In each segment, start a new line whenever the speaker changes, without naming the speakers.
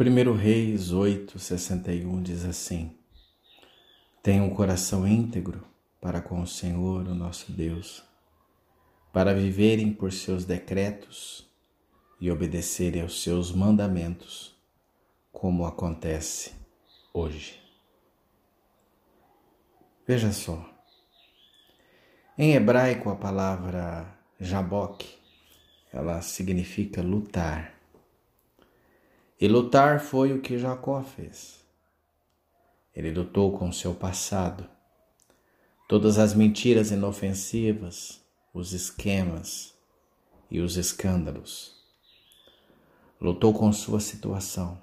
1 Reis 8, 61 diz assim: Tenha um coração íntegro para com o Senhor, o nosso Deus, para viverem por seus decretos e obedecerem aos seus mandamentos, como acontece hoje. Veja só, em hebraico a palavra jaboque, ela significa lutar. E lutar foi o que Jacó fez. Ele lutou com seu passado, todas as mentiras inofensivas, os esquemas e os escândalos. Lutou com sua situação.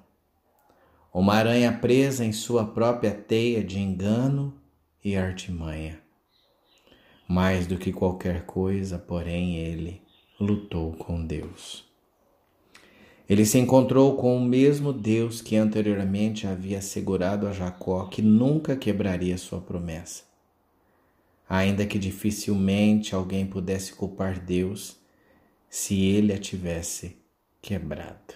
Uma aranha presa em sua própria teia de engano e artimanha. Mais do que qualquer coisa, porém, ele lutou com Deus. Ele se encontrou com o mesmo Deus que anteriormente havia assegurado a Jacó que nunca quebraria sua promessa. Ainda que dificilmente alguém pudesse culpar Deus se ele a tivesse quebrado.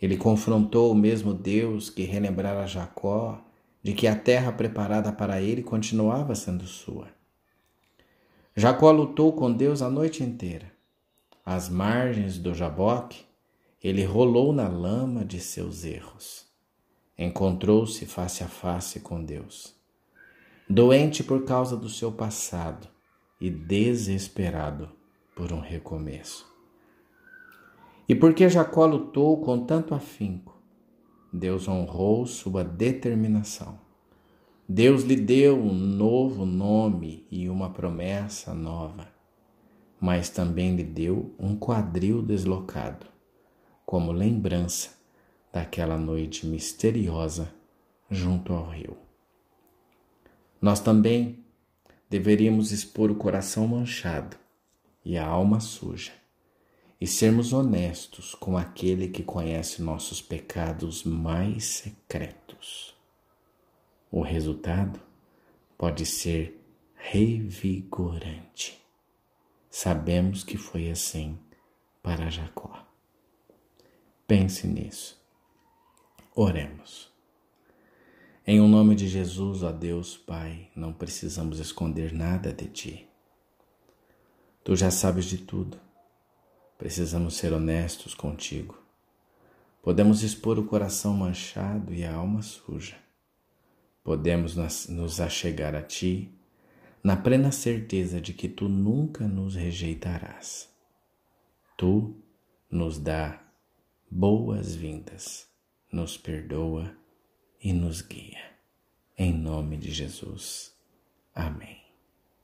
Ele confrontou o mesmo Deus que relembrara Jacó de que a terra preparada para ele continuava sendo sua. Jacó lutou com Deus a noite inteira às margens do Jaboque, ele rolou na lama de seus erros. Encontrou-se face a face com Deus. Doente por causa do seu passado e desesperado por um recomeço. E porque Jacó lutou com tanto afinco, Deus honrou sua determinação. Deus lhe deu um novo nome e uma promessa nova mas também lhe deu um quadril deslocado, como lembrança daquela noite misteriosa junto ao rio. Nós também deveríamos expor o coração manchado e a alma suja e sermos honestos com aquele que conhece nossos pecados mais secretos. O resultado pode ser revigorante. Sabemos que foi assim para Jacó. Pense nisso. Oremos. Em o nome de Jesus, ó Deus Pai, não precisamos esconder nada de Ti. Tu já sabes de tudo. Precisamos ser honestos contigo. Podemos expor o coração manchado e a alma suja. Podemos nos achegar a Ti na plena certeza de que tu nunca nos rejeitarás. Tu nos dá boas-vindas, nos perdoa e nos guia. Em nome de Jesus. Amém.